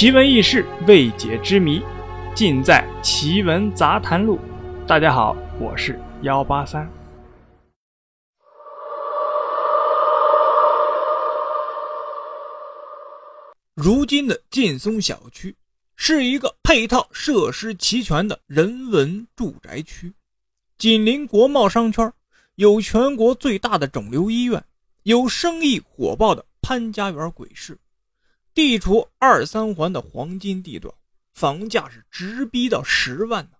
奇闻异事、未解之谜，尽在《奇闻杂谈录》。大家好，我是幺八三。如今的劲松小区是一个配套设施齐全的人文住宅区，紧邻国贸商圈，有全国最大的肿瘤医院，有生意火爆的潘家园鬼市。地处二三环的黄金地段，房价是直逼到十万呢，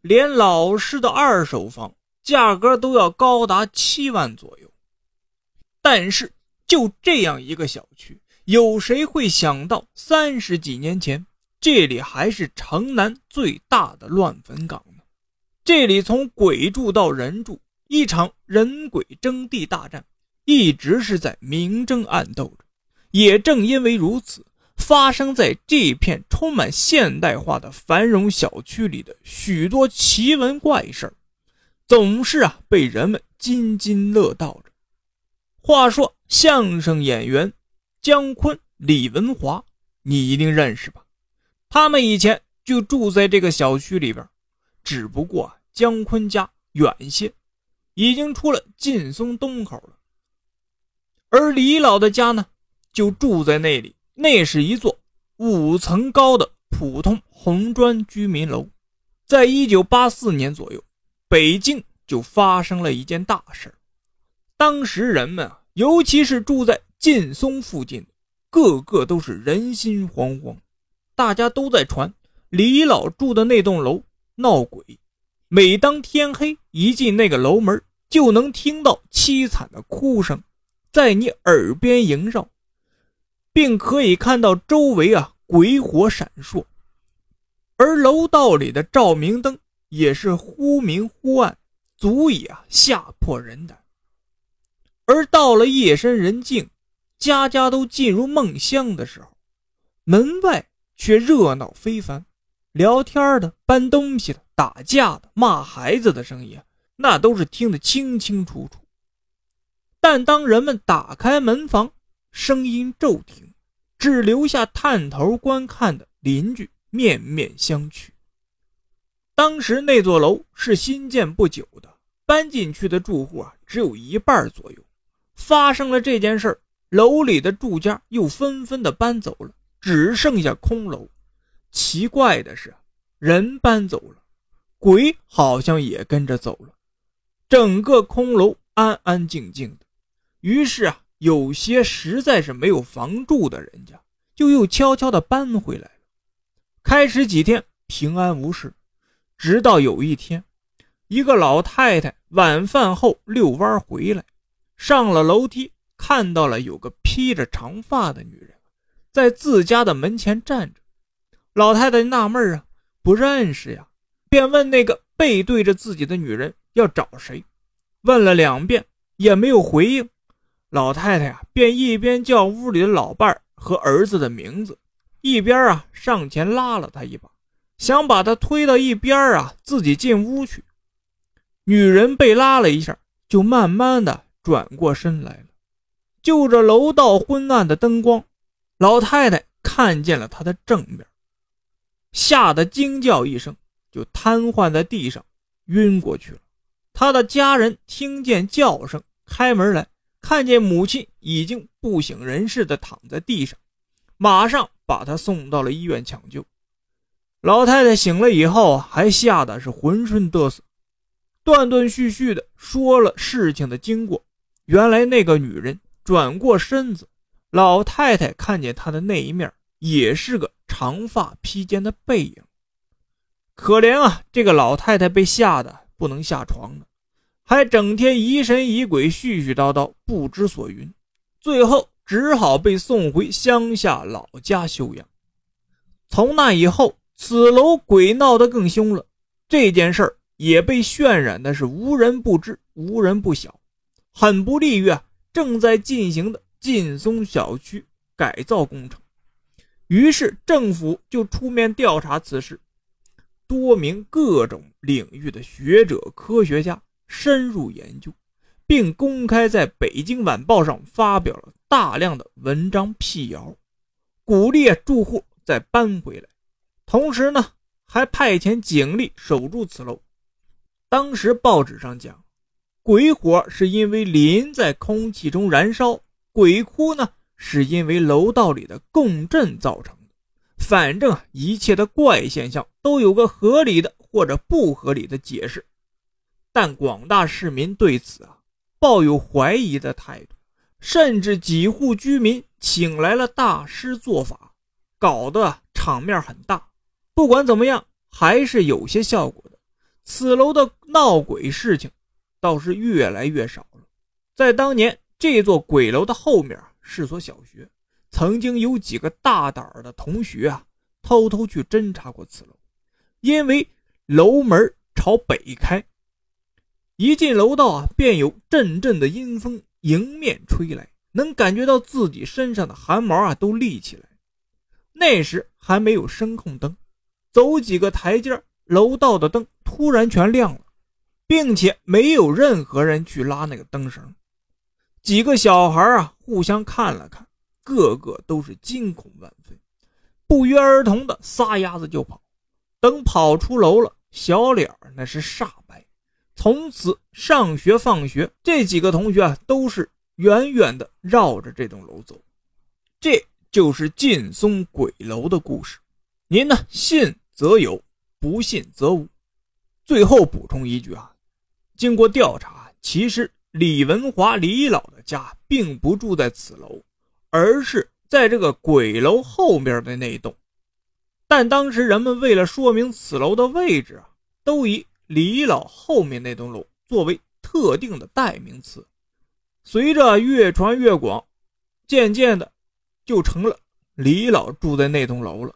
连老式的二手房价格都要高达七万左右。但是就这样一个小区，有谁会想到三十几年前这里还是城南最大的乱坟岗呢？这里从鬼住到人住，一场人鬼争地大战一直是在明争暗斗着。也正因为如此，发生在这片充满现代化的繁荣小区里的许多奇闻怪事总是啊被人们津津乐道着。话说，相声演员姜昆、李文华，你一定认识吧？他们以前就住在这个小区里边，只不过姜昆家远些，已经出了劲松东口了，而李老的家呢？就住在那里，那是一座五层高的普通红砖居民楼。在一九八四年左右，北京就发生了一件大事当时人们啊，尤其是住在劲松附近，个个都是人心惶惶。大家都在传李老住的那栋楼闹鬼，每当天黑，一进那个楼门，就能听到凄惨的哭声在你耳边萦绕。并可以看到周围啊鬼火闪烁，而楼道里的照明灯也是忽明忽暗，足以啊吓破人胆。而到了夜深人静，家家都进入梦乡的时候，门外却热闹非凡，聊天的、搬东西的、打架的、骂孩子的声音，那都是听得清清楚楚。但当人们打开门房，声音骤停，只留下探头观看的邻居面面相觑。当时那座楼是新建不久的，搬进去的住户啊只有一半左右。发生了这件事楼里的住家又纷纷的搬走了，只剩下空楼。奇怪的是，人搬走了，鬼好像也跟着走了，整个空楼安安静静的。于是啊。有些实在是没有房住的人家，就又悄悄地搬回来了。开始几天平安无事，直到有一天，一个老太太晚饭后遛弯回来，上了楼梯，看到了有个披着长发的女人，在自家的门前站着。老太太纳闷啊，不认识呀，便问那个背对着自己的女人要找谁，问了两遍也没有回应。老太太呀，便一边叫屋里的老伴儿和儿子的名字，一边啊上前拉了他一把，想把他推到一边啊，自己进屋去。女人被拉了一下，就慢慢的转过身来了。就着楼道昏暗的灯光，老太太看见了他的正面，吓得惊叫一声，就瘫痪在地上，晕过去了。他的家人听见叫声，开门来。看见母亲已经不省人事的躺在地上，马上把她送到了医院抢救。老太太醒了以后，还吓得是浑身嘚瑟，断断续续的说了事情的经过。原来那个女人转过身子，老太太看见她的那一面也是个长发披肩的背影。可怜啊，这个老太太被吓得不能下床了。还整天疑神疑鬼、絮絮叨叨、不知所云，最后只好被送回乡下老家休养。从那以后，此楼鬼闹得更凶了，这件事儿也被渲染的是无人不知、无人不晓，很不利于啊正在进行的劲松小区改造工程。于是政府就出面调查此事，多名各种领域的学者、科学家。深入研究，并公开在北京晚报上发表了大量的文章辟谣，鼓励住户再搬回来，同时呢，还派遣警力守住此楼。当时报纸上讲，鬼火是因为磷在空气中燃烧，鬼哭呢是因为楼道里的共振造成的。反正啊一切的怪现象都有个合理的或者不合理的解释，但广大市民对此啊抱有怀疑的态度，甚至几户居民请来了大师做法，搞得场面很大。不管怎么样，还是有些效果的。此楼的闹鬼事情倒是越来越少了。在当年，这座鬼楼的后面是所小学，曾经有几个大胆的同学啊，偷偷去侦查过此楼。因为楼门朝北开，一进楼道啊，便有阵阵的阴风迎面吹来，能感觉到自己身上的汗毛啊都立起来。那时还没有声控灯，走几个台阶，楼道的灯。突然全亮了，并且没有任何人去拉那个灯绳。几个小孩啊，互相看了看，个个都是惊恐万分，不约而同的撒丫子就跑。等跑出楼了，小脸那是煞白。从此上学放学，这几个同学啊，都是远远的绕着这栋楼走。这就是劲松鬼楼的故事。您呢，信则有，不信则无。最后补充一句啊，经过调查，其实李文华李老的家并不住在此楼，而是在这个鬼楼后面的那一栋。但当时人们为了说明此楼的位置啊，都以李老后面那栋楼作为特定的代名词。随着越传越广，渐渐的就成了李老住在那栋楼了。